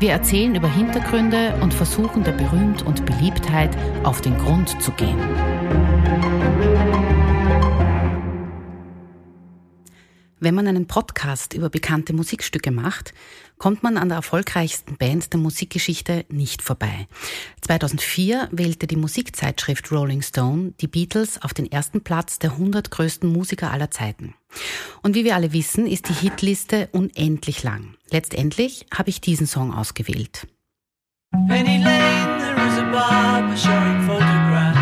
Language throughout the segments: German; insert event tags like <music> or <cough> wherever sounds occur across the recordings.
Wir erzählen über Hintergründe und versuchen der Berühmt und Beliebtheit auf den Grund zu gehen. Wenn man einen Podcast über bekannte Musikstücke macht, kommt man an der erfolgreichsten Band der Musikgeschichte nicht vorbei. 2004 wählte die Musikzeitschrift Rolling Stone die Beatles auf den ersten Platz der 100 größten Musiker aller Zeiten. Und wie wir alle wissen, ist die Hitliste unendlich lang. Letztendlich habe ich diesen Song ausgewählt. Penny Lane, there is a barber showing photographs.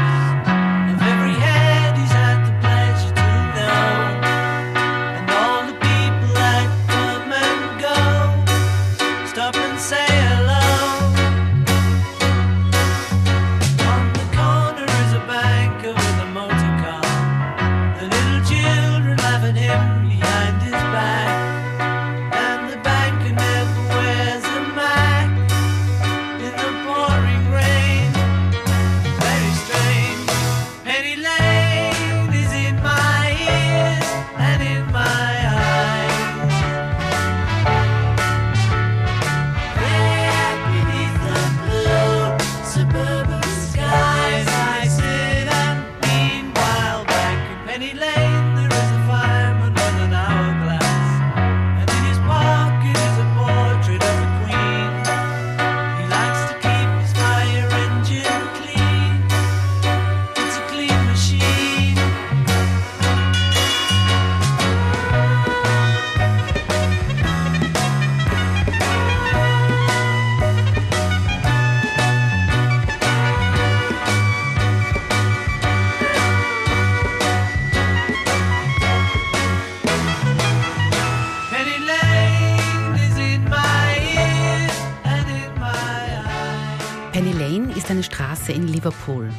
Liverpool.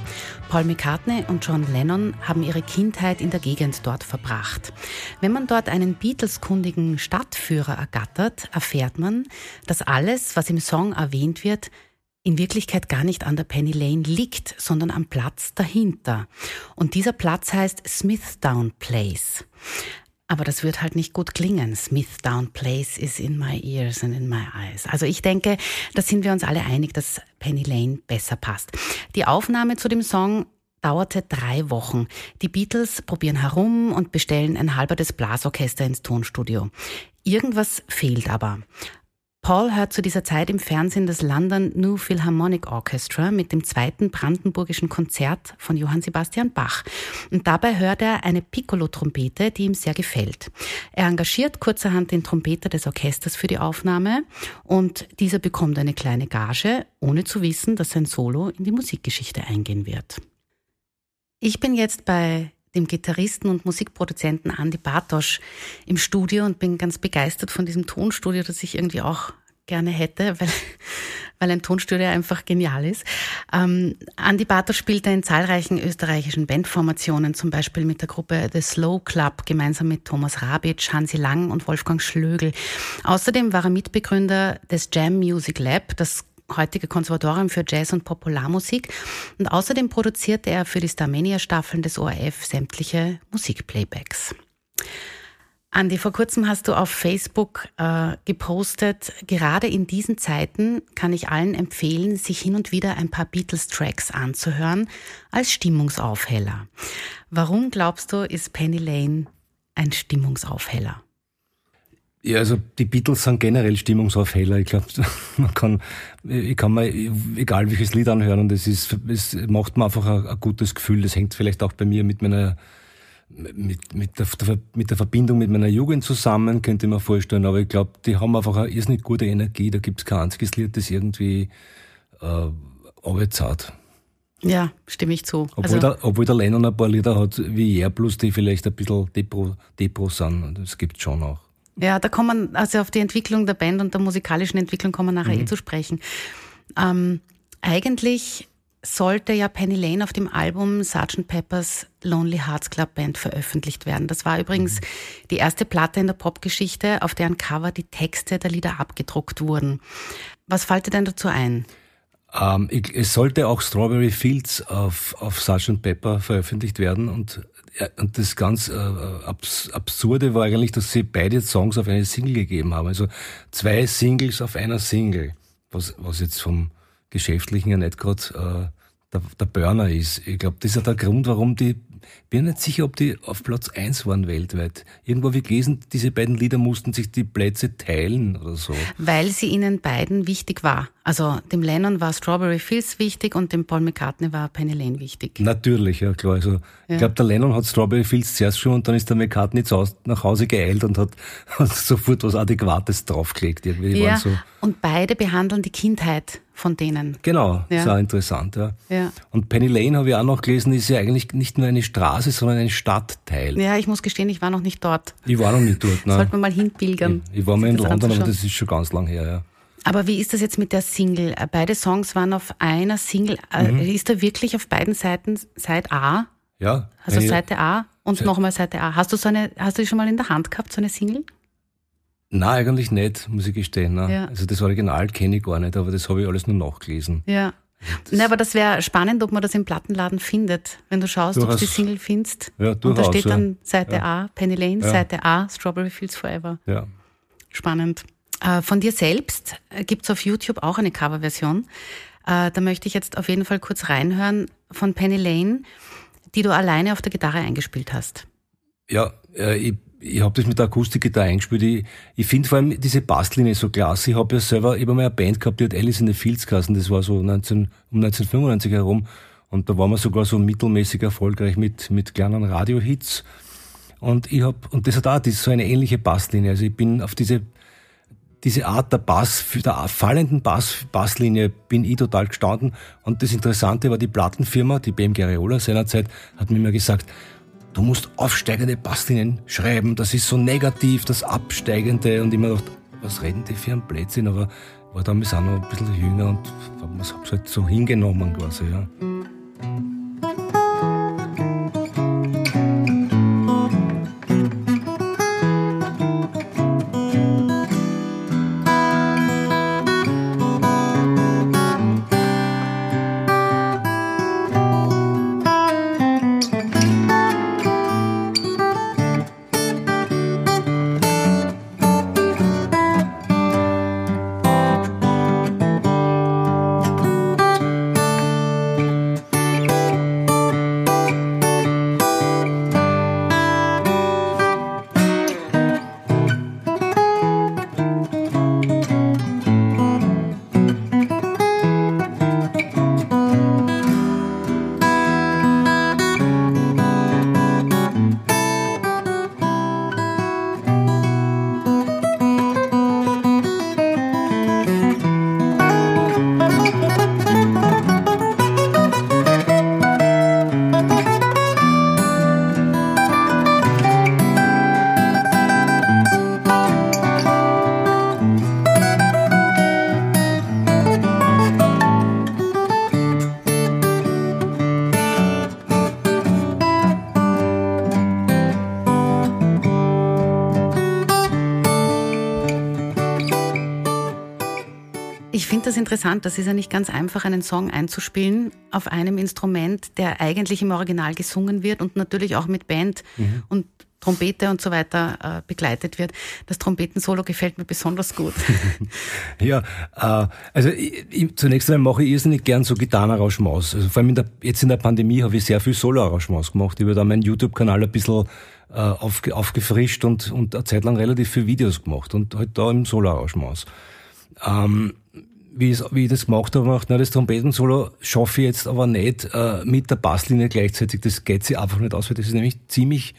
Paul McCartney und John Lennon haben ihre Kindheit in der Gegend dort verbracht. Wenn man dort einen Beatles-kundigen Stadtführer ergattert, erfährt man, dass alles, was im Song erwähnt wird, in Wirklichkeit gar nicht an der Penny Lane liegt, sondern am Platz dahinter. Und dieser Platz heißt Smithdown Place. Aber das wird halt nicht gut klingen. Smithdown Place is in my ears and in my eyes. Also ich denke, da sind wir uns alle einig, dass Penny Lane besser passt. Die Aufnahme zu dem Song dauerte drei Wochen. Die Beatles probieren herum und bestellen ein halbertes Blasorchester ins Tonstudio. Irgendwas fehlt aber. Paul hört zu dieser Zeit im Fernsehen das London New Philharmonic Orchestra mit dem zweiten brandenburgischen Konzert von Johann Sebastian Bach. Und dabei hört er eine Piccolo-Trompete, die ihm sehr gefällt. Er engagiert kurzerhand den Trompeter des Orchesters für die Aufnahme und dieser bekommt eine kleine Gage, ohne zu wissen, dass sein Solo in die Musikgeschichte eingehen wird. Ich bin jetzt bei dem Gitarristen und Musikproduzenten Andy Bartosch im Studio und bin ganz begeistert von diesem Tonstudio, das ich irgendwie auch gerne hätte, <laughs> weil, weil ein Tonstudio einfach genial ist. Ähm, Andy Bartosch spielte in zahlreichen österreichischen Bandformationen, zum Beispiel mit der Gruppe The Slow Club, gemeinsam mit Thomas Rabitsch, Hansi Lang und Wolfgang Schlögel. Außerdem war er Mitbegründer des Jam Music Lab, das heutige Konservatorium für Jazz und Popularmusik. Und außerdem produzierte er für die Starmania-Staffeln des ORF sämtliche Musikplaybacks. Andi, vor kurzem hast du auf Facebook äh, gepostet, gerade in diesen Zeiten kann ich allen empfehlen, sich hin und wieder ein paar Beatles-Tracks anzuhören als Stimmungsaufheller. Warum glaubst du, ist Penny Lane ein Stimmungsaufheller? Ja, also die Beatles sind generell Stimmungsaufheller. Ich glaube, <laughs> man kann, ich kann mir egal welches Lied anhören und es ist, es macht mir einfach ein, ein gutes Gefühl. Das hängt vielleicht auch bei mir mit meiner, mit, mit, der, mit der Verbindung mit meiner Jugend zusammen, könnte ich mir vorstellen. Aber ich glaube, die haben einfach eine irrsinnig gute Energie. Da gibt es kein einziges Lied, das irgendwie äh, arbeitszart. Ja, stimme ich zu. Obwohl, also, der, obwohl der Lennon ein paar Lieder hat wie er, plus die vielleicht ein bisschen Depro, Depro sind. Das gibt schon auch. Ja, da kommen, also auf die Entwicklung der Band und der musikalischen Entwicklung kommen wir nachher eh mhm. eh zu sprechen. Ähm, eigentlich sollte ja Penny Lane auf dem Album Sgt. Pepper's Lonely Hearts Club Band veröffentlicht werden. Das war übrigens mhm. die erste Platte in der Popgeschichte, auf deren Cover die Texte der Lieder abgedruckt wurden. Was fällt dir denn dazu ein? Ähm, ich, es sollte auch Strawberry Fields auf, auf Sgt. Pepper veröffentlicht werden und, und das ganz äh, abs Absurde war eigentlich, dass sie beide Songs auf eine Single gegeben haben. Also zwei Singles auf einer Single, was, was jetzt vom Geschäftlichen ja nicht gerade äh, der, der Burner ist. Ich glaube, das ist ja der Grund, warum die bin nicht sicher, ob die auf Platz 1 waren weltweit. Irgendwo habe ich gelesen, diese beiden Lieder mussten sich die Plätze teilen oder so. Weil sie ihnen beiden wichtig war. Also dem Lennon war Strawberry Fields wichtig und dem Paul McCartney war Penny Lane wichtig. Natürlich, ja klar. Also ja. ich glaube, der Lennon hat Strawberry Fields zuerst schon und dann ist der McCartney nach Hause geeilt und hat, <laughs> hat sofort was Adäquates draufgelegt. Irgendwie. ja, so und beide behandeln die Kindheit von denen. Genau, ja. ist auch interessant. Ja. ja. Und Penny Lane, habe ich auch noch gelesen, ist ja eigentlich nicht nur eine Straße, sondern ein Stadtteil. Ja, ich muss gestehen, ich war noch nicht dort. Ich war noch nicht dort. Nein. Sollte man mal hinpilgern. Ich, ich war mal in London, aber das ist schon ganz lang her. Ja. Aber wie ist das jetzt mit der Single? Beide Songs waren auf einer Single. Äh, mhm. Ist da wirklich auf beiden Seiten Seite A? Ja. Also Seite A und nochmal Seite A. Hast du so eine, hast du die schon mal in der Hand gehabt, so eine Single? Nein, eigentlich nicht, muss ich gestehen. Ne? Ja. Also das Original kenne ich gar nicht, aber das habe ich alles nur nachgelesen. Ja. Na, aber das wäre spannend, ob man das im Plattenladen findet. Wenn du schaust, ob du die Single findest. Ja, durchaus, und da steht dann Seite ja. A, Penny Lane, ja. Seite A, Strawberry Fields Forever. Ja. Spannend. Äh, von dir selbst äh, gibt es auf YouTube auch eine Coverversion. Äh, da möchte ich jetzt auf jeden Fall kurz reinhören von Penny Lane, die du alleine auf der Gitarre eingespielt hast. Ja, ich ich habe das mit der Akustikgitarre eingespielt. Ich, ich finde vor allem diese Basslinie so klasse. Ich habe ja selber immer mal eine Band gehabt, die hat Alice in the Fields geheißen. Das war so 19, um 1995 herum. Und da waren wir sogar so mittelmäßig erfolgreich mit, mit kleinen Radio-Hits. Und ich habe, und das hat auch das, so eine ähnliche Basslinie. Also ich bin auf diese, diese Art der Bass, der fallenden Bass, Basslinie bin ich total gestanden. Und das Interessante war die Plattenfirma, die BMG Areola seinerzeit, hat mir immer gesagt, du musst aufsteigende Basslinien schreiben, das ist so negativ, das Absteigende. Und ich mir gedacht, was reden die für ein Blödsinn? Aber war damals auch noch ein bisschen jünger und hab's halt so hingenommen quasi, ja. Interessant. Das ist ja nicht ganz einfach, einen Song einzuspielen auf einem Instrument, der eigentlich im Original gesungen wird und natürlich auch mit Band mhm. und Trompete und so weiter äh, begleitet wird. Das Trompetensolo gefällt mir besonders gut. <laughs> ja, äh, also ich, ich, zunächst einmal mache ich irrsinnig gern so Gitarrenarrangements. Also vor allem in der, jetzt in der Pandemie habe ich sehr viel Solo-Arrangements gemacht. Ich habe da meinen YouTube-Kanal ein bisschen äh, aufge, aufgefrischt und, und eine Zeit lang relativ viele Videos gemacht und halt da im Solo-Arrangements. Ähm, wie, ich, wie ich das gemacht habe, gemacht, na, das Trompetensolo schaffe ich jetzt aber nicht äh, mit der Basslinie gleichzeitig. Das geht sich einfach nicht aus, weil das ist nämlich ziemlich,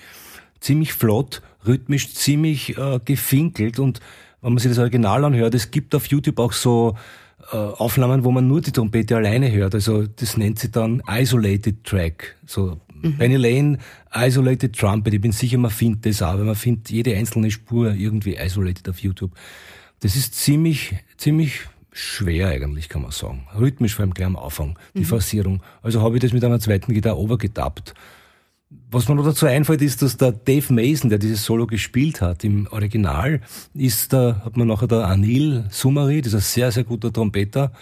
ziemlich flott, rhythmisch ziemlich äh, gefinkelt und wenn man sich das Original anhört, es gibt auf YouTube auch so äh, Aufnahmen, wo man nur die Trompete alleine hört. Also das nennt sich dann Isolated Track. So mhm. Benny Lane, Isolated Trumpet. Ich bin sicher, man findet das auch, weil man findet jede einzelne Spur irgendwie isolated auf YouTube. Das ist ziemlich, ziemlich schwer eigentlich, kann man sagen. Rhythmisch vor allem gleich am Anfang, die mhm. Forcierung. Also habe ich das mit einer zweiten Gitarre overgetappt. Was mir noch dazu einfällt, ist, dass der Dave Mason, der dieses Solo gespielt hat im Original, ist da, hat man nachher der Anil Sumari, dieser sehr, sehr guter Trompeter,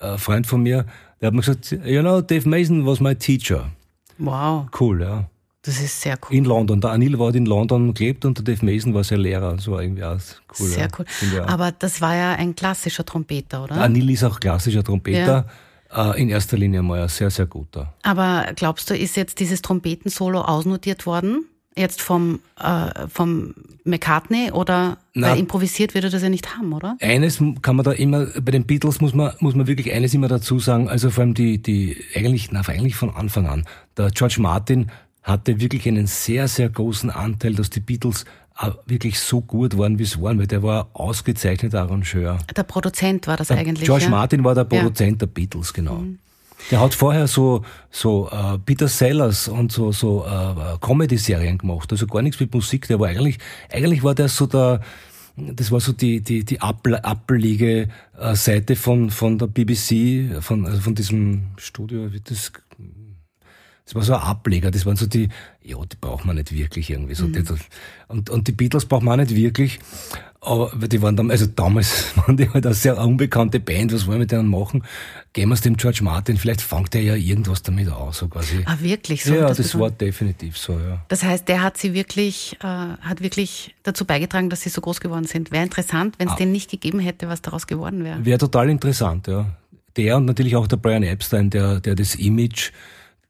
äh, Freund von mir, der hat mir gesagt, you know, Dave Mason was my teacher. Wow. Cool, ja. Das ist sehr cool. In London. Der Anil war in London gelebt und der Dave Mason war sein Lehrer. Das war irgendwie auch cool. Sehr ja. cool. Aber das war ja ein klassischer Trompeter, oder? Der Anil ist auch klassischer Trompeter. Ja. Äh, in erster Linie mal ein sehr, sehr guter. Aber glaubst du, ist jetzt dieses Trompetensolo ausnotiert worden? Jetzt vom, äh, vom McCartney oder Na, improvisiert wird er das ja nicht haben, oder? Eines kann man da immer, bei den Beatles muss man, muss man wirklich eines immer dazu sagen, also vor allem die, die, eigentlich, na, eigentlich von Anfang an. Der George Martin hatte wirklich einen sehr, sehr großen Anteil, dass die Beatles wirklich so gut waren, wie es waren, weil der war ausgezeichneter Arrangeur. Der Produzent war das der eigentlich. George ja? Martin war der Produzent ja. der Beatles, genau. Mhm. Der hat vorher so so äh, Peter Sellers und so so äh, Comedy-Serien gemacht, also gar nichts mit Musik. Der war eigentlich eigentlich war der so der das war so die die die abbelige äh, Seite von von der BBC, von also von diesem Studio, wie das das war so ein Ableger, das waren so die, ja, die braucht man nicht wirklich irgendwie. So. Mhm. Und, und die Beatles braucht man auch nicht wirklich, aber die waren dann, also damals <laughs> waren die halt eine sehr unbekannte Band, was wollen wir mit denen machen? Gehen wir es dem George Martin, vielleicht fängt er ja irgendwas damit aus, so quasi. Ah, wirklich? So ja, das, das war definitiv so, ja. Das heißt, der hat sie wirklich, äh, hat wirklich dazu beigetragen, dass sie so groß geworden sind. Wäre interessant, wenn es ah. den nicht gegeben hätte, was daraus geworden wäre. Wäre total interessant, ja. Der und natürlich auch der Brian Epstein, der, der das Image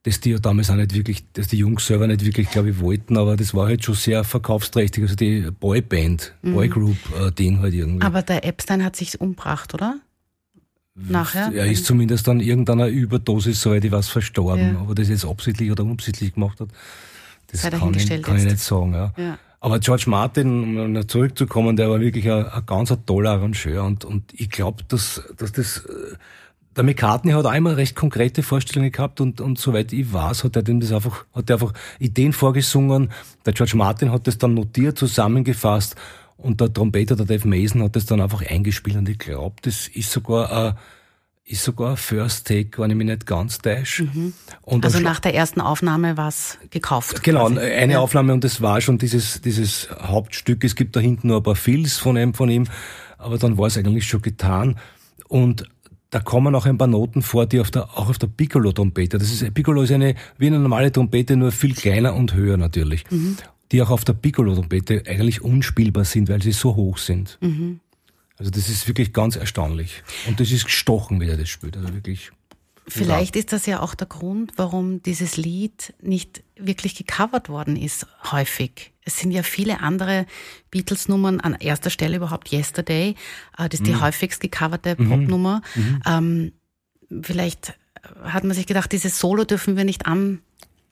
das die ja damals auch nicht wirklich, dass die Jungs selber nicht wirklich, glaube ich, wollten, aber das war halt schon sehr verkaufsträchtig, also die Boyband, mhm. Boygroup-Ding halt irgendwie. Aber der Epstein hat sich umbracht, oder? Nachher? Er ist zumindest an irgendeiner Überdosis, soweit ich weiß, verstorben. Ja. Aber das jetzt absichtlich oder unabsichtlich gemacht hat, das kann, ich, kann ich, nicht sagen. Ja. ja. Aber George Martin, um zurückzukommen, der war wirklich ein, ein ganz toller Arrangeur und, und ich glaube, dass, dass das äh, der McCartney hat immer recht konkrete Vorstellungen gehabt und, und soweit ich weiß, hat er dem das einfach, hat er einfach Ideen vorgesungen. Der George Martin hat das dann notiert, zusammengefasst und der Trompeter, der Dave Mason, hat das dann einfach eingespielt und ich glaube, das ist sogar ein, ist sogar ein First Take, wenn ich mich nicht ganz täusche. Mhm. also nach der ersten Aufnahme war es gekauft. Genau, quasi. eine ja. Aufnahme und das war schon dieses, dieses Hauptstück. Es gibt da hinten nur ein paar Fills von ihm, von ihm, aber dann war es eigentlich schon getan. Und da kommen auch ein paar Noten vor, die auf der, auch auf der Piccolo-Trompete, das ist, Piccolo ist eine, wie eine normale Trompete, nur viel kleiner und höher natürlich, mhm. die auch auf der Piccolo-Trompete eigentlich unspielbar sind, weil sie so hoch sind. Mhm. Also das ist wirklich ganz erstaunlich. Und das ist gestochen, wie er das spielt, also wirklich. Vielleicht ist das ja auch der Grund, warum dieses Lied nicht wirklich gecovert worden ist, häufig. Es sind ja viele andere Beatles-Nummern, an erster Stelle überhaupt Yesterday, äh, das ist die mhm. häufigst gecoverte mhm. Popnummer. Mhm. Ähm, vielleicht hat man sich gedacht, dieses Solo dürfen wir nicht an,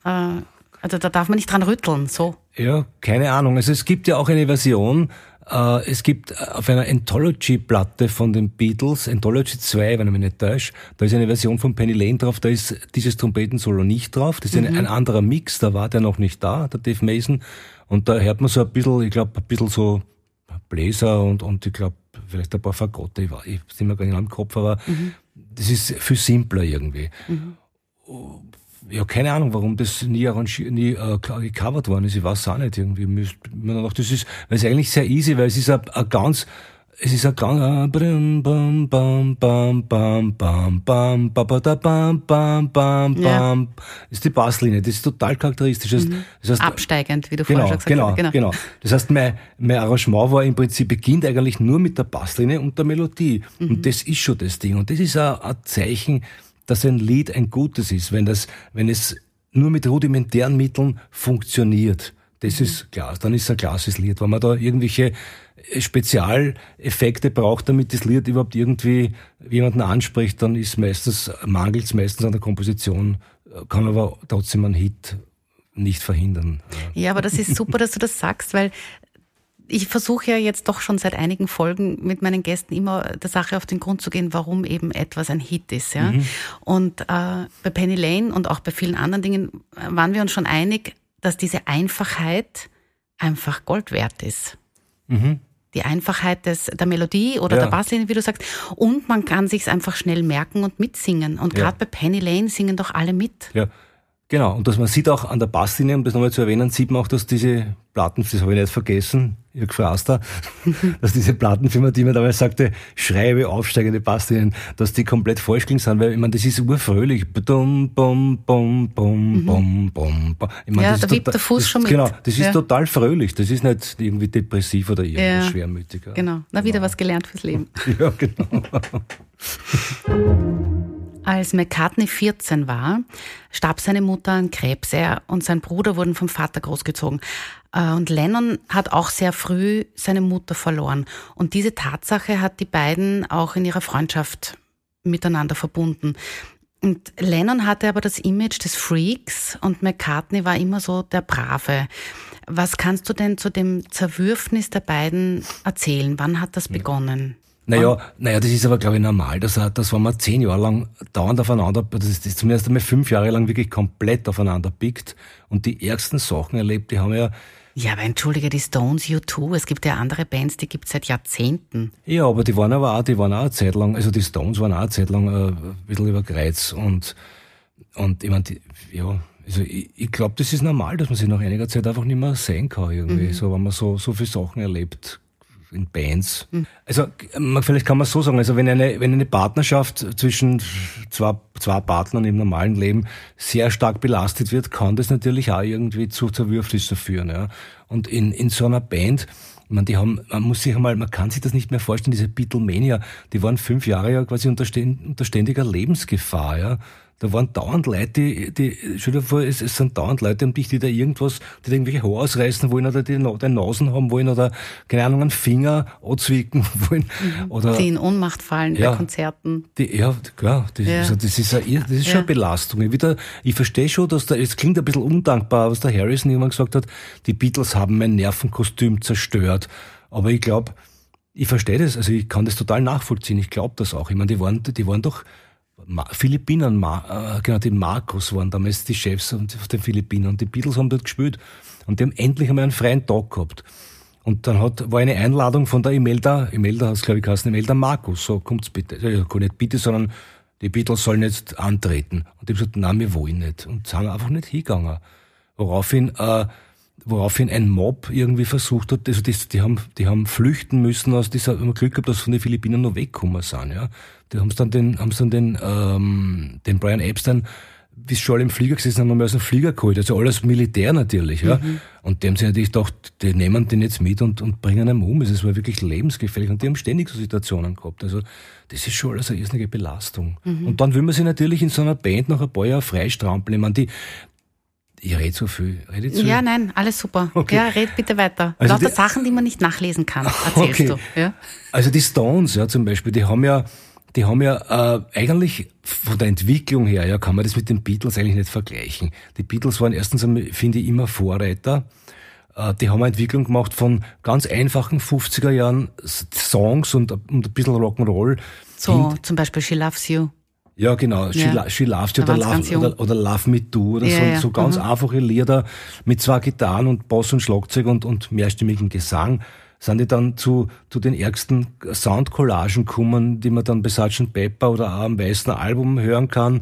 äh, also da darf man nicht dran rütteln, so. Ja, keine Ahnung. Also es gibt ja auch eine Version, äh, es gibt äh, auf einer Anthology-Platte von den Beatles, Anthology 2, wenn ich mich nicht täusche, da ist eine Version von Penny Lane drauf, da ist dieses Trompetensolo nicht drauf. Das ist mhm. ein, ein, anderer Mix, da war der noch nicht da, der Dave Mason. Und da hört man so ein bisschen, ich glaube, ein bisschen so Bläser und, und ich glaube, vielleicht ein paar Fagotte, ich, ich bin mir gar nicht am Kopf, aber mhm. das ist viel simpler irgendwie. Mhm ja, keine Ahnung, warum das nie, nie äh, gecovert worden ist. Ich weiß auch nicht irgendwie. Das ist, weil es eigentlich sehr easy, weil es ist ein, ein ganz, es ist ein ganz, bam, bam, bam, bam, bam, bam, bam, bam, bam, bam, bam, ist die Basslinie. Das ist total charakteristisch. Das, mhm. das heißt, Absteigend, wie du genau, vorher gesagt genau, hast. Genau, genau. Das heißt, mein, mein Arrangement war im Prinzip, beginnt eigentlich nur mit der Basslinie und der Melodie. Mhm. Und das ist schon das Ding. Und das ist ein, ein Zeichen, dass ein Lied ein gutes ist, wenn das, wenn es nur mit rudimentären Mitteln funktioniert. Das mhm. ist klar, dann ist es ein klassisches Lied. Wenn man da irgendwelche Spezialeffekte braucht, damit das Lied überhaupt irgendwie jemanden anspricht, dann ist meistens, mangelt es meistens an der Komposition, kann aber trotzdem ein Hit nicht verhindern. Ja, aber das ist super, dass du das sagst, weil ich versuche ja jetzt doch schon seit einigen Folgen mit meinen Gästen immer der Sache auf den Grund zu gehen, warum eben etwas ein Hit ist. Ja? Mhm. Und äh, bei Penny Lane und auch bei vielen anderen Dingen waren wir uns schon einig, dass diese Einfachheit einfach Gold wert ist. Mhm. Die Einfachheit des, der Melodie oder Ja. der Basslinie, wie du sagst. Und man kann sich's einfach schnell merken und mitsingen. Und Ja. gerade bei Penny Lane singen doch alle mit. Ja, genau. Und dass man sieht auch an der Basslinie, um das nochmal zu erwähnen, sieht man auch, dass diese Platten, das habe ich nicht vergessen, Jörg Fraster, <laughs> dass diese Plattenfirma, die mir damals sagte, schreibe aufsteigende Basslinien, dass die komplett falsch klingen sind, weil ich meine, das ist urfröhlich. Bum, bum, bum, bum, bum, bum, bum. Ich meine, Ja, da wippt der Fuß das, schon mit. Genau, das ist Ja. total fröhlich. Das ist nicht irgendwie depressiv oder irgendwas Ja. schwermütig. ja. Genau. Na, wieder was gelernt fürs Leben. <laughs> Ja, genau. <laughs> Als McCartney 14 war, starb seine Mutter an Krebs. Er und sein Bruder wurden vom Vater großgezogen. Äh, Und Lennon hat auch sehr früh seine Mutter verloren. Und diese Tatsache hat die beiden auch in ihrer Freundschaft miteinander verbunden. Und Lennon hatte aber das Image des Freaks und McCartney war immer so der Brave. Was kannst du denn zu dem Zerwürfnis der beiden erzählen? Wann hat das begonnen? Naja, naja, das ist aber, glaube ich, normal, dass, dass wenn man zehn Jahre lang dauernd aufeinander, das ist, das ist zumindest einmal fünf Jahre lang wirklich komplett aufeinander pickt und die ärgsten Sachen erlebt, die haben ja, Ja, aber entschuldige, die Stones, U2, es gibt ja andere Bands, die gibt es seit Jahrzehnten. ja, aber die waren aber auch, die waren auch eine Zeit lang, also die Stones waren auch eine Zeit lang äh, ein bisschen über Kreuz und, und ich meine, ja, also ich, ich glaube, das ist normal, dass man sich nach einiger Zeit einfach nicht mehr sehen kann irgendwie, so, wenn man so, so viele Sachen erlebt in Bands. Also man- vielleicht kann man so sagen, also wenn eine, wenn eine Partnerschaft zwischen zwei, zwei Partnern im normalen Leben sehr stark belastet wird, kann das natürlich auch irgendwie zu Zerwürfnissen führen. Ja. Und in, in so einer Band, meine, die haben, man muss sich einmal, man kann sich das nicht mehr vorstellen, diese Beatlemania, die waren fünf Jahre ja quasi unter ständiger Lebensgefahr, ja. Da waren dauernd Leute, die, die, stell dir vor, es, es sind dauernd Leute um dich, die da irgendwas, die da irgendwelche Haare ausreißen wollen oder die den Nasen haben wollen oder, keine Ahnung, einen Finger anzwicken <laughs> wollen oder, Die in Ohnmacht fallen Ja. bei Konzerten. die, ja, klar, das, Ja. also das ist, eine, das ist schon Ja. eine Belastung. Ich, wieder, ich verstehe schon, dass da, es klingt ein bisschen undankbar, was der Harrison irgendwann gesagt hat, die Beatles haben mein Nervenkostüm zerstört. Aber ich glaube, ich verstehe das, also ich kann das total nachvollziehen, ich glaube das auch. Ich meine, die waren, die waren doch Philippinen, Ma äh, genau, die Marcos waren damals die Chefs auf den Philippinen und die Beatles haben dort gespielt und die haben endlich einmal einen freien Tag gehabt. Und dann hat, war eine Einladung von der Imelda, Imelda hat es glaube ich geheißen, Imelda Marcos, so kommt's bitte. Ja, gar nicht bitte, sondern die Beatles sollen jetzt antreten. Und die haben gesagt, nein, wir wollen nicht. Und sind einfach nicht hingegangen. Woraufhin, äh, woraufhin ein Mob irgendwie versucht hat, also das, die haben, die haben flüchten müssen aus dieser, haben Glück gehabt, dass von den Philippinen noch weggekommen sind, ja. Die haben dann den, haben dann den, ähm, den Brian Epstein, bis schon alle im Flieger gesessen haben, haben wir aus dem Flieger geholt. Also alles Militär natürlich, ja. Und die haben sich natürlich gedacht, die nehmen den jetzt mit und, und bringen ihn um. Es war wirklich lebensgefährlich. Und die haben ständig so Situationen gehabt. Also das ist schon alles eine irrsinnige Belastung. Und dann will man sich natürlich in so einer Band nach ein paar Jahren freistrampeln. Ich meine, die, ich rede so viel. Rede zu Ja, nein, alles super. Okay. Ja, red bitte weiter. Also Lauter die- Sachen, die man nicht nachlesen kann, <laughs> erzählst Okay. du. Ja? Also die Stones, ja, zum Beispiel, die haben ja, die haben ja äh, eigentlich von der Entwicklung her, ja, kann man das mit den Beatles eigentlich nicht vergleichen. Die Beatles waren erstens finde ich, immer Vorreiter. Äh, die haben eine Entwicklung gemacht von ganz einfachen 50er Jahren Songs und, und ein bisschen Rock'n'Roll. So, zum Beispiel She Loves You. Ja, genau. She, Ja. Lo- She Loves You oder Love, oder, oder Love Me Do oder Ja, so, ja. so ganz Mhm. einfache Lieder mit zwei Gitarren und Bass und Schlagzeug und, und mehrstimmigen Gesang sind die dann zu, zu den ärgsten Soundcollagen gekommen, die man dann bei Sgt. Pepper oder auch am weißen Album hören kann.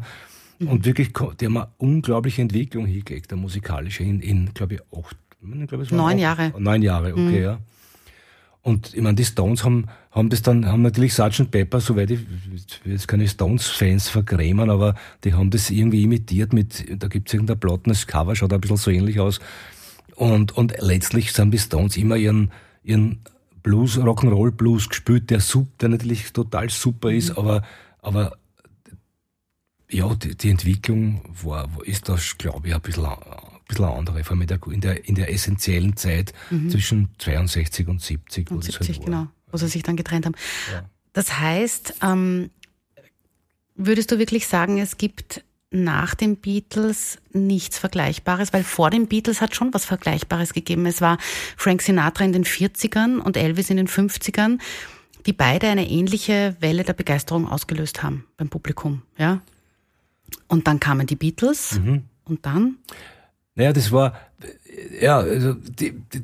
Mhm. Und wirklich, die haben eine unglaubliche Entwicklung hingelegt, eine musikalische, in, in glaube ich, acht, ich glaube, es waren Neun acht- Jahre. Mhm. Neun Jahre, okay, ja. Und ich meine, die Stones haben, haben das dann, haben natürlich Sgt. Pepper, soweit ich, ich jetzt keine Stones-Fans vergrämen, aber die haben das irgendwie imitiert mit, da gibt's irgendein plattenes Cover, schaut ein bisschen so ähnlich aus. Und, und letztlich sind die Stones immer ihren, ihren Blues, Rock'n'Roll Blues gespielt, der sup, der natürlich total super ist, aber, aber, ja, die, die Entwicklung war, ist das, glaube ich, ein bisschen, bisschen eine andere, vor allem in der, in der, essentiellen Zeit zwischen 62 und 70. wo Und das 70, war. genau, wo sie sich dann getrennt haben. Ja. Das heißt, ähm, würdest du wirklich sagen, es gibt nach den Beatles nichts Vergleichbares, weil vor den Beatles hat schon was Vergleichbares gegeben. Es war Frank Sinatra in den 40ern und Elvis in den 50ern, die beide eine ähnliche Welle der Begeisterung ausgelöst haben beim Publikum, ja. Und dann kamen die Beatles Mhm. und dann Naja, das war, ja, also die, die,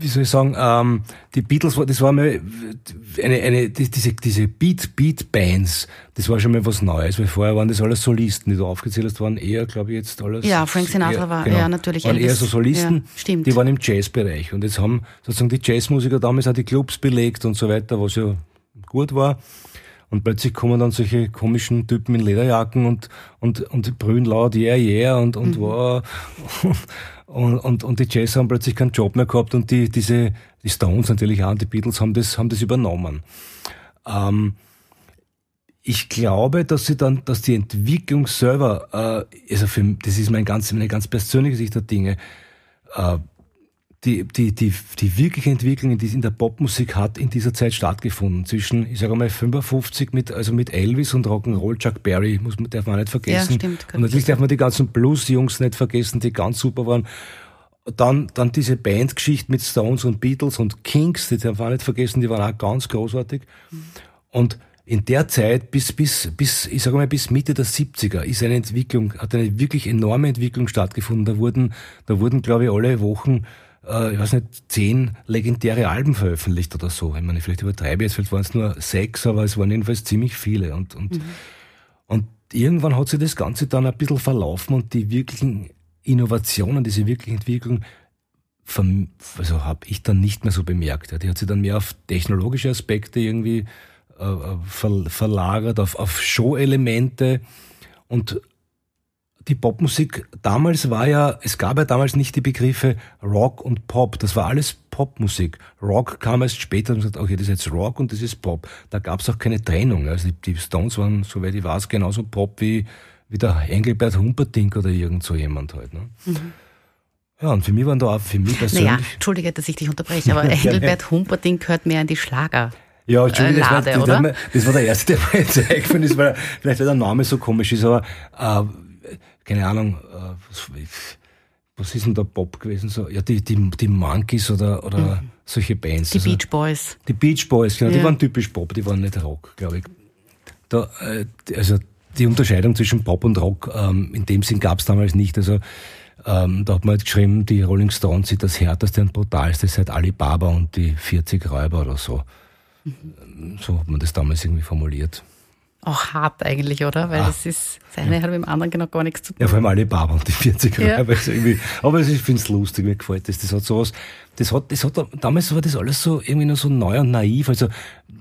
wie soll ich sagen, ähm, die Beatles, das war mal eine, eine, diese, diese Beat, Beat Bands, das war schon mal was Neues, weil vorher waren das alles Solisten, die du aufgezählt hast, waren eher, glaube ich, jetzt alles. Ja, Frank Sinatra eher, war genau, ja natürlich waren Elvis. eher so Solisten, ja, stimmt. die waren im Jazzbereich. Und jetzt haben sozusagen die Jazzmusiker damals auch die Clubs belegt und so weiter, was ja gut war. Und plötzlich kommen dann solche komischen Typen in Lederjacken und, und, und brüllen laut, yeah, yeah, und, und mhm. wow. <laughs> Und, und, und die Jazz haben plötzlich keinen Job mehr gehabt und die, diese, die Stones natürlich auch und die Beatles haben das, haben das übernommen. Ähm, ich glaube, dass sie dann, dass die Entwicklung selber, äh, also für, das ist mein ganz, meine ganz persönliche Sicht der Dinge, äh, die, die, die, die wirkliche Entwicklung, die es in der Popmusik hat, in dieser Zeit stattgefunden. Zwischen, ich sage mal, 55 mit, also mit Elvis und Rock'n'Roll, Chuck Berry, muss man, darf man nicht vergessen. Ja, stimmt, und natürlich darf man die ganzen Blues-Jungs nicht vergessen, die ganz super waren. Dann, dann diese Bandgeschichte mit Stones und Beatles und Kings, die darf man nicht vergessen, die waren auch ganz großartig. Mhm. Und in der Zeit bis, bis, bis, ich sage mal, bis Mitte der 70er ist eine Entwicklung, hat eine wirklich enorme Entwicklung stattgefunden. Da wurden, da wurden, glaube ich, alle Wochen äh, ich weiß nicht, zehn legendäre Alben veröffentlicht oder so. Ich meine, vielleicht übertreibe ich jetzt, vielleicht waren es nur sechs, aber es waren jedenfalls ziemlich viele. Und, und, mhm. und irgendwann hat sich das Ganze dann ein bisschen verlaufen und die wirklichen Innovationen, diese wirkliche Entwicklung, also habe ich dann nicht mehr so bemerkt. Die hat sich dann mehr auf technologische Aspekte irgendwie äh, äh verlagert, auf, auf Show-Elemente und die Popmusik damals war ja, es gab ja damals nicht die Begriffe Rock und Pop. Das war alles Popmusik. Rock kam erst später und gesagt, okay, das ist jetzt Rock und das ist Pop. Da gab es auch keine Trennung. Also die, Stones waren, soweit ich weiß, genauso Pop wie, wie der Engelbert Humperdinck oder irgend so jemand halt. Ne? Mhm. Ja, und für mich waren da auch, für mich persönlich... Naja, Entschuldige, dass ich dich unterbreche, aber <laughs> Engelbert Humperdinck gehört mehr in die Schlager. Ja, Entschuldigung, das, war, das, das, war, der erste, der <laughs> mir jetzt eingefallen ist, weil vielleicht weil der Name so komisch ist, aber äh, keine Ahnung, äh, was, ist denn da Pop gewesen? So, ja, die, die, die Monkeys oder, oder mhm. solche Bands. Die also, Beach Boys. Die Beach Boys, genau, ja. die waren typisch Pop, die waren nicht Rock, glaube ich. Da, äh, also die Unterscheidung zwischen Pop und Rock, ähm, in dem Sinn gab es damals nicht. Also ähm, da hat man halt geschrieben, die Rolling Stones sind das härteste und brutalste seit Alibaba und die 40 Räuber oder so. Mhm. So hat man das damals irgendwie formuliert auch hart eigentlich, oder? Weil ah. das ist, das eine hat mit dem anderen genau gar nichts zu tun. Ja, vor allem Alibaba und die 40er. Ja. Aber, irgendwie, aber ich finde es lustig, mir gefällt das. Das hat sowas, das hat, das hat, damals war das alles so irgendwie nur so neu und naiv. Also,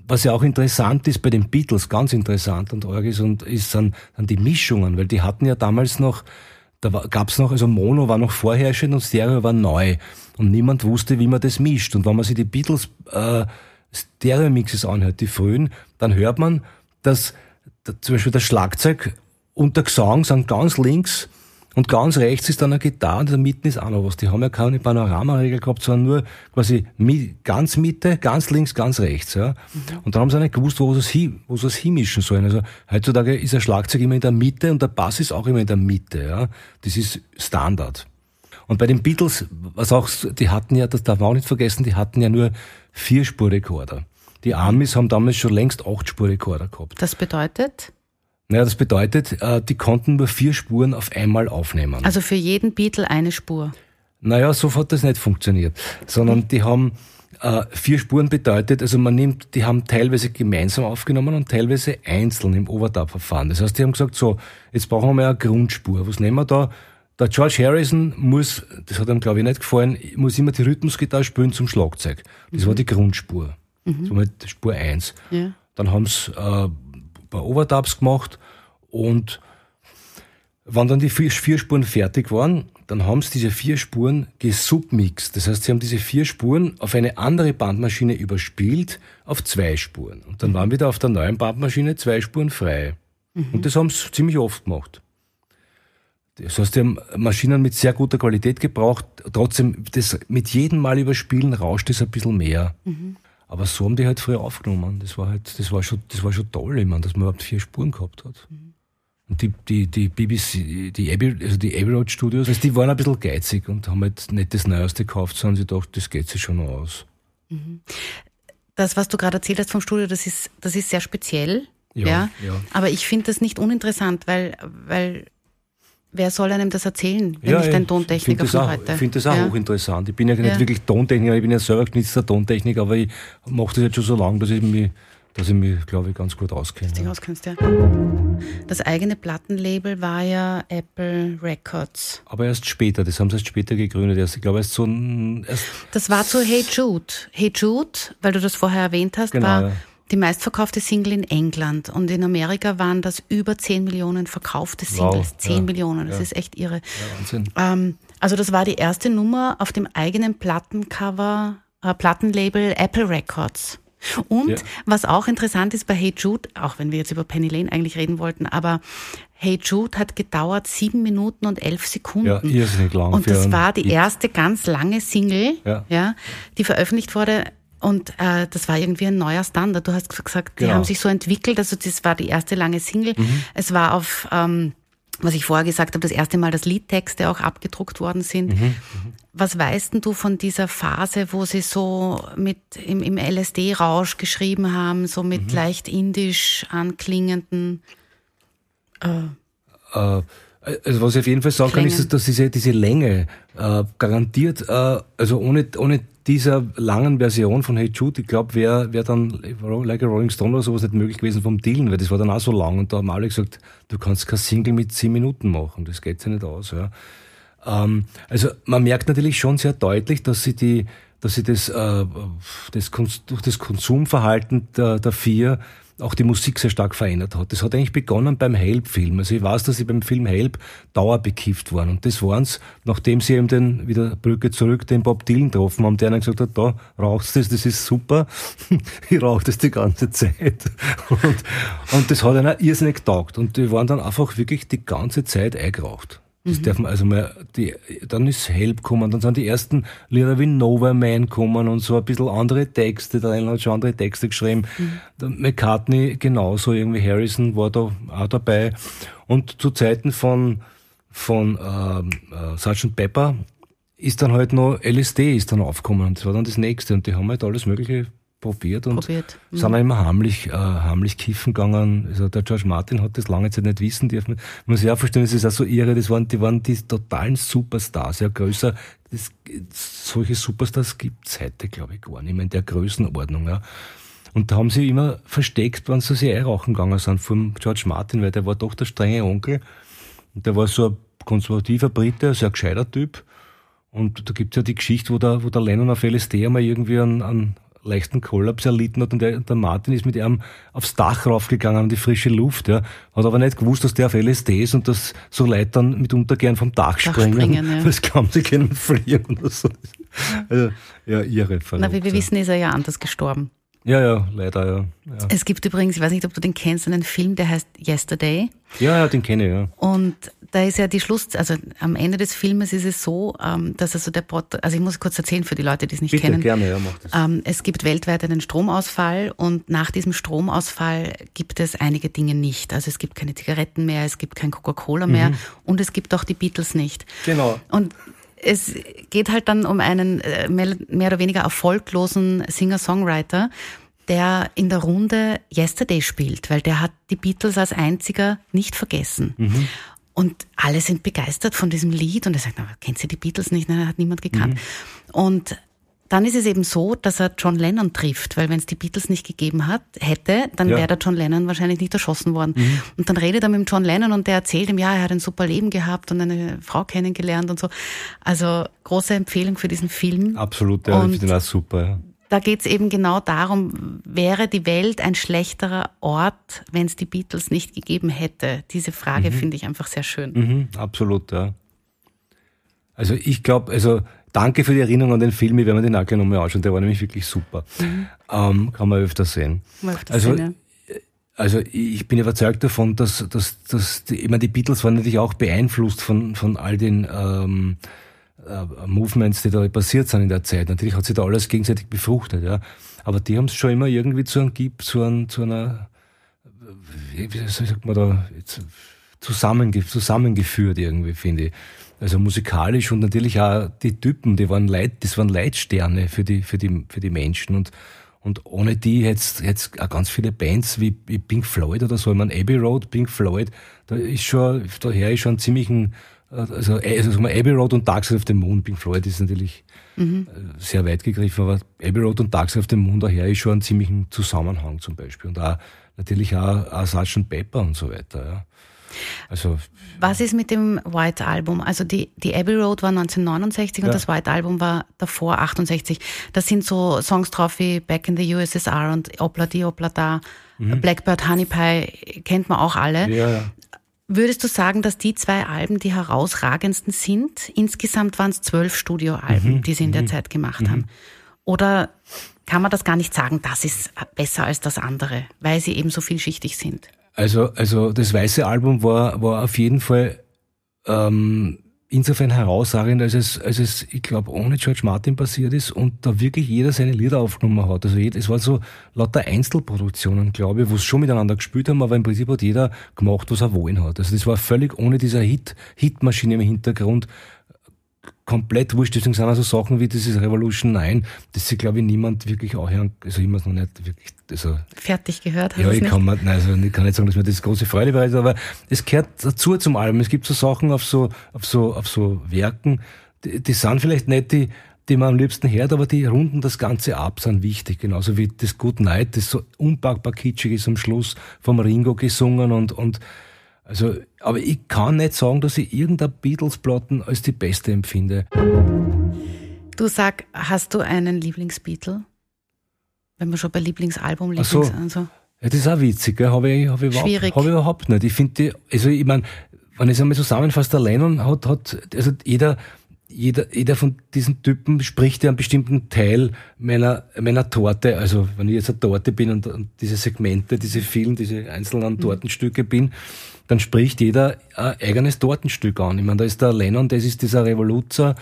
was ja auch interessant ist bei den Beatles, ganz interessant und arg ist, und ist dann, dann die Mischungen, weil die hatten ja damals noch, da gab es noch, also Mono war noch vorherrschend und Stereo war neu. Und niemand wusste, wie man das mischt. Und wenn man sich die Beatles äh, Stereo-Mixes anhört, die frühen, dann hört man, dass zum Beispiel das Schlagzeug und der Gesang sind ganz links und ganz rechts ist dann eine Gitarre und in der Mitte ist auch noch was. Die haben ja keine Panoramaregel gehabt, sondern nur quasi ganz Mitte, ganz links, ganz rechts. Ja. Mhm. Und dann haben sie nicht gewusst, wo sie es, es hinmischen sollen. Also heutzutage ist ein Schlagzeug immer in der Mitte und der Bass ist auch immer in der Mitte. Ja. Das ist Standard. Und bei den Beatles, was auch, die hatten ja, das darf man auch nicht vergessen, die hatten ja nur Vierspurrekorder. Die Amis haben damals schon längst acht Spurrekorder gehabt. Das bedeutet? Naja, das bedeutet, äh, die konnten nur vier Spuren auf einmal aufnehmen. Also für jeden Beatle eine Spur? Naja, so hat das nicht funktioniert. Sondern die haben äh, vier Spuren bedeutet, also man nimmt, die haben teilweise gemeinsam aufgenommen und teilweise einzeln im Overdub-Verfahren. Das heißt, die haben gesagt, so, jetzt brauchen wir mal eine Grundspur. Was nehmen wir da? Der George Harrison muss, das hat ihm glaube ich nicht gefallen, muss immer die Rhythmusgitarre spielen zum Schlagzeug. Das mhm. war die Grundspur. Mhm. Somit Spur 1. Ja. Dann haben sie äh, ein paar Overdubs gemacht und wenn dann die vier, vier Spuren fertig waren, dann haben sie diese vier Spuren gesubmixt. Das heißt, sie haben diese vier Spuren auf eine andere Bandmaschine überspielt auf zwei Spuren. Und dann mhm. waren wieder auf der neuen Bandmaschine zwei Spuren frei. Mhm. Und das haben sie ziemlich oft gemacht. Das heißt, die haben Maschinen mit sehr guter Qualität gebraucht. Trotzdem, das mit jedem Mal überspielen rauscht es ein bisschen mehr. Mhm. Aber so haben die halt früher aufgenommen. Das war halt, das war schon, das war schon toll, ich meine, dass man überhaupt vier Spuren gehabt hat. Mhm. Und die, die, die BBC, die Abbey, also die Abbey Road Studios, also die waren ein bisschen geizig und haben halt nicht das Neueste gekauft, sondern sie dachten, das geht sich schon aus. Mhm. Das, was du gerade erzählt hast vom Studio, das ist, das ist sehr speziell. Ja, ja. ja. Aber ich finde das nicht uninteressant, weil, weil wer soll einem das erzählen, wenn ja, nicht ein Tontechniker von auch, heute? Ich finde das auch ja. hochinteressant. Ich bin ja nicht ja. wirklich Tontechniker, ich bin ja selber geschnitzter Tontechniker, aber ich mache das jetzt schon so lange, dass ich mich dass ich mich, glaube ich, ganz gut auskenne. Dass du auskennst, ja. Das eigene Plattenlabel war ja Apple Records. Aber erst später, das haben sie erst später gegründet. Erst, ich glaube, erst so ein. Erst das war zu Hey Jude. Hey Jude, weil du das vorher erwähnt hast, genau, war ja. Die meistverkaufte Single in England. Und in Amerika waren das über 10 Millionen verkaufte Singles. Wow, 10 ja, Millionen, das ja. ist echt irre. Ja. Ähm, also, das war die erste Nummer auf dem eigenen Plattencover, äh, Plattenlabel Apple Records. Und was auch interessant ist bei Hey Jude, auch wenn wir jetzt über Penny Lane eigentlich reden wollten, aber Hey Jude hat gedauert sieben Minuten und elf Sekunden. Ja, irrsinnig lang. Und das war die erste ganz lange Single, ja. ja die veröffentlicht wurde. Und äh, das war irgendwie ein neuer Standard. Du hast gesagt, die genau. haben sich so entwickelt. Also das war die erste lange Single. Mhm. Es war auf ähm, was ich vorher gesagt habe, das erste Mal, dass Liedtexte auch abgedruckt worden sind. Mhm, mhm. Was weißt denn du von dieser Phase, wo sie so mit im, im LSD-Rausch geschrieben haben, so mit mhm. leicht indisch anklingenden äh, äh, also was ich auf jeden Fall sagen Klängen. kann, ist, dass diese, diese Länge äh, garantiert, äh, also ohne, ohne dieser langen Version von Hey Jude, ich glaube, wäre wär dann Like a Rolling Stone oder sowas nicht möglich gewesen vom Dylan, weil das war dann auch so lang und da haben alle gesagt, du kannst kein Single mit zehn Minuten machen, das geht ja nicht aus. Ja. Ähm, also man merkt natürlich schon sehr deutlich, dass sie die, dass sie das, äh, das durch das Konsumverhalten der, der vier auch die Musik sehr stark verändert hat. Das hat eigentlich begonnen beim Help-Film. Also ich weiß, dass sie beim Film Help dauerbekifft waren. Und das waren's, nachdem sie eben den, wieder Brücke zurück, den Bob Dylan getroffen haben, der dann gesagt hat, da rauchst du das, das ist super. <laughs> ich rauche das die ganze Zeit. Und, und das hat auch irrsinnig getaugt. Und die waren dann einfach wirklich die ganze Zeit eingeraucht. Das mhm. darf man also mal, die, dann ist Help gekommen, dann sind die ersten Lieder wie Nova Man gekommen und so ein bisschen andere Texte, der eine hat schon andere Texte geschrieben. Mhm. McCartney genauso, irgendwie Harrison war da auch dabei. Und zu Zeiten von, von ähm, äh, Sgt. Pepper ist dann halt noch LSD ist dann aufgekommen und das war dann das nächste und die haben halt alles mögliche probiert und probiert. Mhm. sind immer heimlich, äh, heimlich kiffen gegangen. Also der George Martin hat das lange Zeit nicht wissen dürfen. Man muss sich auch verstehen, das ist auch so irre, das waren, die waren die totalen Superstars, ja größer. Das, solche Superstars gibt's heute, glaube ich, gar nicht mehr in der Größenordnung. Ja. Und da haben sie immer versteckt, wenn sie sich einrauchen gegangen sind vom George Martin, weil der war doch der strenge Onkel. Und der war so ein konservativer Brite, ein sehr gescheiter Typ. Und da gibt's ja die Geschichte, wo der, wo der Lennon auf LSD einmal irgendwie einen, einen leichten Kollaps erlitten hat und der, der Martin ist mit ihm aufs Dach raufgegangen an die frische Luft, ja. Hat aber nicht gewusst, dass der auf LSD ist und dass so Leute dann mitunter gern vom Dach, Dach springen. springen ja. Das glauben sie können fliehen oder so. Also, ja, ihre Verrückt, Na, wie wir wissen, ist er ja anders gestorben. Ja, ja, leider, ja. ja. Es gibt übrigens, ich weiß nicht, ob du den kennst, einen Film, der heißt Yesterday. Ja, ja, den kenne ich, ja. Und da ist ja die Schluss, also am Ende des Filmes ist es so, ähm, dass also der Prot also ich muss kurz erzählen für die Leute, die es nicht Bitte, kennen. gerne, ja, mach das. Ähm, es gibt weltweit einen Stromausfall und nach diesem Stromausfall gibt es einige Dinge nicht. Also es gibt keine Zigaretten mehr, es gibt kein Coca-Cola mehr mhm. und es gibt auch die Beatles nicht. Genau. Und es geht halt dann um einen äh, mehr oder weniger erfolglosen Singer-Songwriter, der in der Runde Yesterday spielt, weil der hat die Beatles als einziger nicht vergessen. Mhm. Und alle sind begeistert von diesem Lied und er sagt, na, kennt sie die Beatles nicht? Nein, hat niemand gekannt. Mhm. Und dann ist es eben so, dass er John Lennon trifft, weil wenn es die Beatles nicht gegeben hat, hätte, dann ja. wäre der John Lennon wahrscheinlich nicht erschossen worden. Mhm. Und dann redet er mit dem John Lennon und der erzählt ihm, ja, er hat ein super Leben gehabt und eine Frau kennengelernt und so. Also große Empfehlung für diesen Film. Absolut, ja, und ich finde den auch super. Ja. Da geht es eben genau darum, wäre die Welt ein schlechterer Ort, wenn es die Beatles nicht gegeben hätte? Diese Frage mhm. finde ich einfach sehr schön. Mhm, absolut, ja. Also ich glaube, also Danke für die Erinnerung an den Film, ich werde mir den gleich nochmal anschauen, der war nämlich wirklich super. Mhm. Ähm, kann man öfter sehen. Öfter also, sehen, ja. also ich bin überzeugt davon, dass, dass, dass die, ich meine, die Beatles waren natürlich auch beeinflusst von, von all den ähm, äh, Movements, die da passiert sind in der Zeit. Natürlich hat sich da alles gegenseitig befruchtet, ja. Aber die haben es schon immer irgendwie zu einem Gip, zu, einem, zu einer, wie, wie sagt man da, zusammenge, zusammengeführt irgendwie, finde ich. Also musikalisch und natürlich auch die Typen, die waren Leit, das waren Leitsterne für die, für die, für die Menschen und, Und ohne die hätte es auch ganz viele Bands wie, Pink Floyd oder so. Ich meine, Abbey Road, Pink Floyd, da ist schon, daher ist schon ein ziemlichen, also, äh, also Abbey Road und Dark Side of the Moon, Pink Floyd ist natürlich mhm. Äh, sehr weit gegriffen, aber Abbey Road und Dark Side of the Moon daher ist schon ein ziemlichen Zusammenhang zum Beispiel. Und auch natürlich auch, auch Sgt. Pepper und so weiter. Ja. Also, Was ist mit dem White Album? Also die, die Abbey Road war 1969 ja. und das White Album war davor 68. Das sind so Songs drauf wie Back in the USSR und Opla di Opla da. Mhm. Blackbird Honey Pie kennt man auch alle. Ja, Würdest du sagen, dass die zwei Alben die herausragendsten sind? Insgesamt waren es zwölf Studioalben, mhm. die sie in der mhm. Zeit gemacht mhm. haben. Oder kann man das gar nicht sagen, das ist besser als das andere, weil sie eben so vielschichtig sind? Also, also das weiße Album war, war auf jeden Fall ähm, insofern herausragend, als es, als es, ich glaube, ohne George Martin passiert ist und da wirklich jeder seine Lieder aufgenommen hat. Also es war so lauter Einzelproduktionen, glaube ich, wo es schon miteinander gespielt haben, aber im Prinzip hat jeder gemacht, was er wollen hat. Also das war völlig ohne dieser Hit, Hitmaschine im Hintergrund komplett wurscht. Deswegen sind also Sachen wie dieses Revolution 9, das sich, glaube ich, niemand wirklich auch hören, also muss noch nicht wirklich, also. Fertig gehört, Ja, ich kann, man, nein, also ich kann nicht sagen, dass mir das große Freude bereitet, aber es gehört dazu zum Album. Es gibt so Sachen auf so, auf so, auf so Werken, die, die sind vielleicht nicht die, die man am liebsten hört, aber die runden das Ganze ab, sind wichtig. Genauso wie das Good Night, das so unpackbar kitschig ist am Schluss vom Ringo gesungen und, und also, aber ich kann nicht sagen, dass ich irgendeine Beatles-Platten als die beste empfinde. Du sag, hast du einen Lieblingsbeatle? Wenn wir schon bei Lieblingsalbum, Lieblings... So. Also. Ja, das ist auch witzig, habe ich, hab ich, überhaupt, hab ich überhaupt nicht. Ich finde die, also ich meine, wenn ich es einmal zusammenfasse, der Lennon hat, hat, also jeder, jeder, jeder von diesen Typen spricht ja einen bestimmten Teil meiner, meiner Torte. Also, wenn ich jetzt eine Torte bin und, und diese Segmente, diese vielen, diese einzelnen mhm. Tortenstücke bin, dann spricht jeder ein eigenes Tortenstück an. Ich meine, da ist der Lennon, das ist dieser Revoluzer,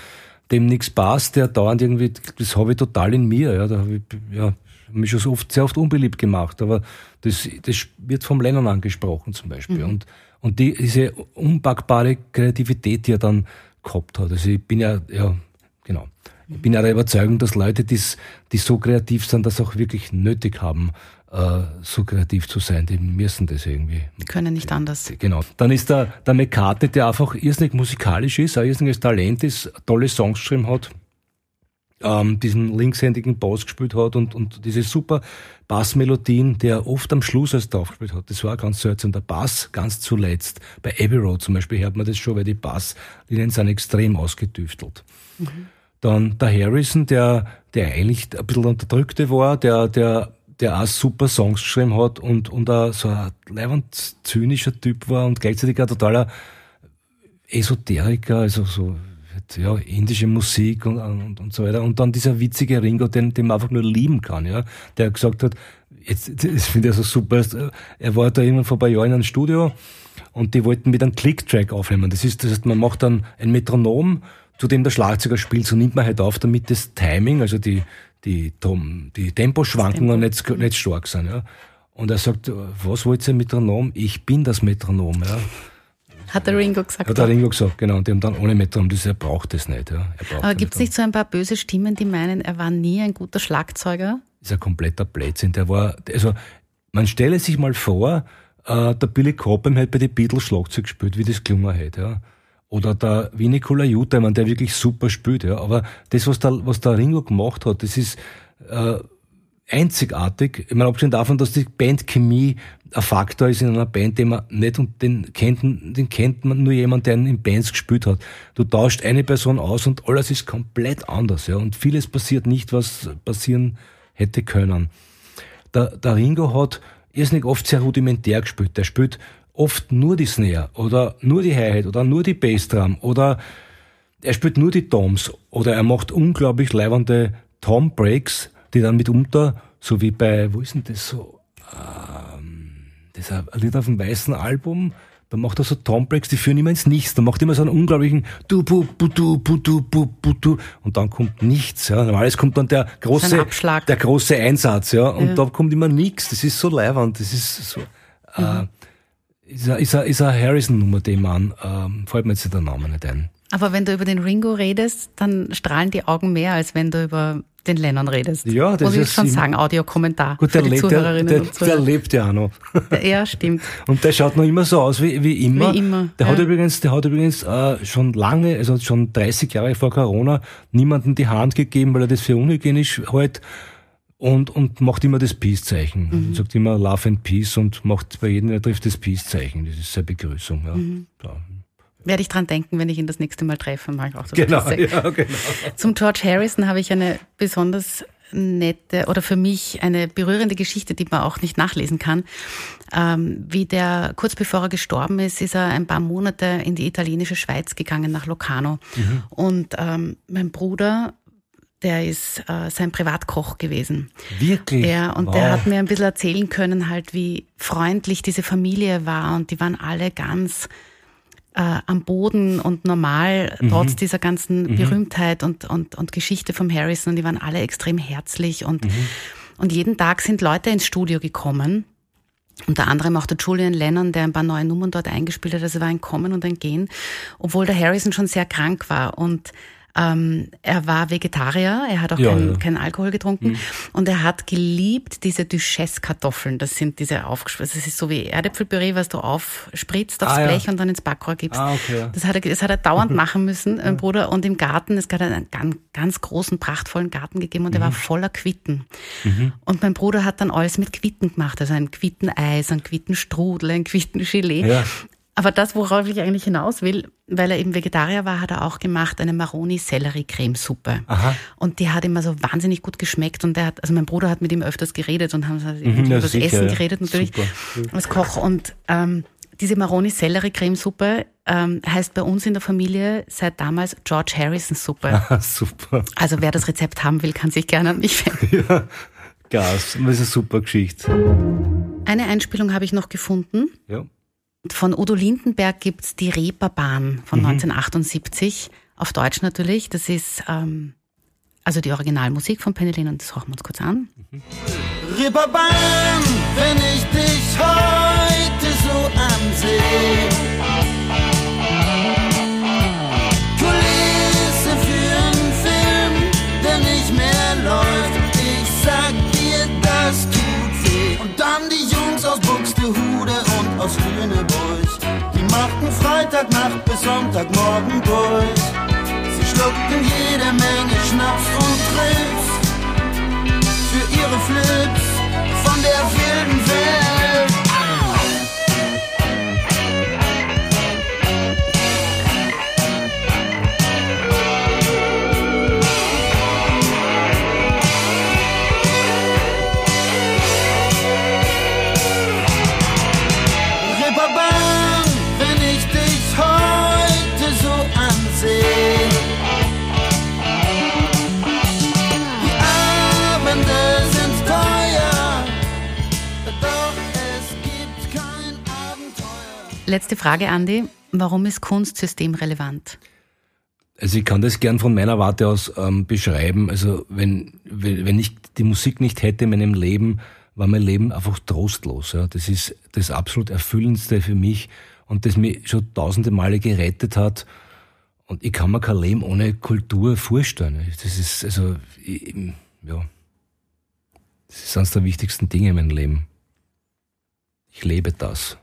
dem nichts passt, der dauernd irgendwie, das habe ich total in mir, ja, da habe ich, ja, mich schon so oft, sehr oft unbeliebt gemacht, aber das, das wird vom Lennon angesprochen zum Beispiel. Mhm. Und, und die, diese unpackbare Kreativität, die er dann gehabt hat. Also ich bin ja, ja, genau. Ich bin ja der Überzeugung, dass Leute, die, die so kreativ sind, das auch wirklich nötig haben, äh, so kreativ zu sein. Die müssen das irgendwie. Die können nicht anders. Genau. Dann ist der, der McCartney, der einfach irrsinnig musikalisch ist, ein irrsinniges Talent ist, tolle Songs geschrieben hat, ähm, diesen linkshändigen Bass gespielt hat und, und diese super Bassmelodien, der oft am Schluss erst draufgespielt hat. Das war ganz seltsam. Der Bass ganz zuletzt. Bei Abbey Road zum Beispiel hört man das schon, weil die Basslinien sind extrem ausgetüftelt. Mhm. Dann der Harrison, der, der eigentlich ein bisschen unterdrückte war, der, der der auch super Songs geschrieben hat und, und auch so ein leibend zynischer Typ war und gleichzeitig ein totaler Esoteriker, also so ja, indische Musik und, und, und so weiter. Und dann dieser witzige Ringo, den, den man einfach nur lieben kann, ja, der gesagt hat, jetzt, das finde ich so super, er war da irgendwann vor ein paar Jahren in einem Studio und die wollten mit einem Click-Track aufnehmen. Das ist, das heißt, man macht dann ein Metronom, zu dem der Schlagzeuger spielt, so nimmt man halt auf, damit das Timing, also die, die, Tom, die Temposchwankungen Tempo. nicht, nicht stark sind. Ja. Und er sagt, was wollt ihr Metronom? Ich bin das Metronom. Ja. Hat der Ringo gesagt. Hat der Ringo gesagt, genau. Und die haben dann ohne Metronom, das, er braucht das nicht. Ja. Aber gibt es nicht so ein paar böse Stimmen, die meinen, er war nie ein guter Schlagzeuger? Das ist ein kompletter Blödsinn. Der war, also, man stelle sich mal vor, äh, der Billy Cobham hat bei den Beatles Schlagzeug gespielt, wie das gelungen hat. Ja. Oder der Vinny Colaiuta, man, der wirklich super spielt, ja. Aber das, was der, was der Ringo gemacht hat, das ist äh, einzigartig. Ich meine, abgesehen davon, dass die Bandchemie ein Faktor ist in einer Band, den man nicht und den kennt, den kennt man nur jemand, der in Bands gespielt hat. Du tauscht eine Person aus und alles ist komplett anders, ja. Und vieles passiert nicht, was passieren hätte können. Der, der Ringo hat irrsinnig oft sehr rudimentär gespielt. Der spielt oft nur die Snare oder nur die Hi-Hat oder nur die Bassdrum oder er spielt nur die Toms oder er macht unglaublich leibende Tom-Breaks, die dann mitunter, so wie bei, wo ist denn das so, ähm, das ist ein Lied auf dem weißen Album, da macht er so Tom-Breaks, die führen immer ins Nichts. Da macht immer so einen unglaublichen du bu bu du bu du bu bu du und dann kommt nichts. Ja. Normalerweise kommt dann der große, der große Einsatz, ja, und ja. da kommt immer nichts. Das ist so leibend, das ist so. Äh, mhm. Äh, ist eine, ist eine, ist eine Harrison-Nummer, die man, ähm, fällt mir jetzt der Name nicht ein. Aber wenn du über den Ringo redest, dann strahlen die Augen mehr, als wenn du über den Lennon redest. Ja, das Muss ich ist schon ihm- sagen, Audiokommentar Gut, für der die lebt, der, Zuhörerinnen der, und der Zuhörer. lebt ja auch noch. ja, stimmt. <laughs> Und der schaut noch immer so aus wie, wie immer. Wie immer, Der hat ja. übrigens, der hat übrigens äh, schon lange, also schon 30 Jahre vor Corona, niemandem die Hand gegeben, weil er das für unhygienisch hält. Und, und macht immer das Peace-Zeichen. Mhm. Sagt immer Love and Peace und macht bei jedem, der trifft das Peace-Zeichen. Das ist seine Begrüßung. Ja. Mhm. Ja. Werde ich dran denken, wenn ich ihn das nächste Mal treffe. Mach ich auch so Genau, ja, genau. <laughs> Zum George Harrison habe ich eine besonders nette oder für mich eine berührende Geschichte, die man auch nicht nachlesen kann. Ähm, wie der kurz bevor er gestorben ist, ist er ein paar Monate in die italienische Schweiz gegangen nach Locarno. Und ähm, mein Bruder, der ist äh, sein Privatkoch gewesen. Wirklich? Ja, und Wow. der hat mir ein bisschen erzählen können, halt, wie freundlich diese Familie war und die waren alle ganz äh, am Boden und normal, Mhm. trotz dieser ganzen Berühmtheit und, und, und Geschichte vom Harrison. Und die waren alle extrem herzlich und, Mhm. und jeden Tag sind Leute ins Studio gekommen. Unter anderem auch der Julian Lennon, der ein paar neue Nummern dort eingespielt hat. Also war ein Kommen und ein Gehen, obwohl der Harrison schon sehr krank war. Und ähm, er war Vegetarier, er hat auch Ja, keinen ja. Mhm. keinen Alkohol getrunken und er hat geliebt diese Duchesse-Kartoffeln. Das sind diese aufgespritzt. Das ist so wie Erdäpfelpüree, was du aufspritzt aufs Ah, ja. Blech und dann ins Backrohr gibst. Ah, okay, ja. Das hat er, das hat er dauernd <laughs> machen müssen, mein Bruder. Und im Garten, es hat einen ganz, ganz großen, prachtvollen Garten gegeben und der Mhm. war voller Quitten. Und mein Bruder hat dann alles mit Quitten gemacht. Also ein Quitteneis, ein Quittenstrudel, ein Quittengelee. Ja. Aber das, worauf ich eigentlich hinaus will, weil er eben Vegetarier war, hat er auch gemacht eine Maroni-Sellerie-Cremesuppe. Und die hat ihm also wahnsinnig gut geschmeckt. Und der hat, also mein Bruder hat mit ihm öfters geredet und haben so Mhm, über das sicher, Essen geredet natürlich Super. als Koch. Und ähm, diese Maroni-Sellerie-Cremesuppe ähm, heißt bei uns in der Familie seit damals George Harrison-Suppe. <laughs> Ah, super. Also wer das Rezept haben will, kann sich gerne an mich wenden. <laughs> Ja, Gas. Das ist eine super Geschichte. Eine Einspielung habe ich noch gefunden. Ja. Von Udo Lindenberg gibt's die Reeperbahn von 1978, auf Deutsch natürlich. Das ist ähm, also die Originalmusik von Penny Lane und das hören wir uns kurz an. Ripperbahn, wenn ich dich heute so ansehe. Kulisse für einen Film, der nicht mehr läuft. Ich sag dir, das tut weh. Und dann die Jungs aus und aus Lüneburg. Die machten Freitagnacht bis Sonntagmorgen durch. Sie schluckten jede Menge Schnaps und Trips für ihre Flips Letzte Frage, Andi. Warum ist Kunst systemrelevant? Also ich kann das gern von meiner Warte aus ähm, beschreiben. Also wenn, wenn ich die Musik nicht hätte in meinem Leben, war mein Leben einfach trostlos. Ja. Das ist das absolut Erfüllendste für mich und das mich schon tausende Male gerettet hat. Und ich kann mir kein Leben ohne Kultur vorstellen. Das ist also ich, ja, das ist eines der wichtigsten Dinge in meinem Leben. Ich lebe das.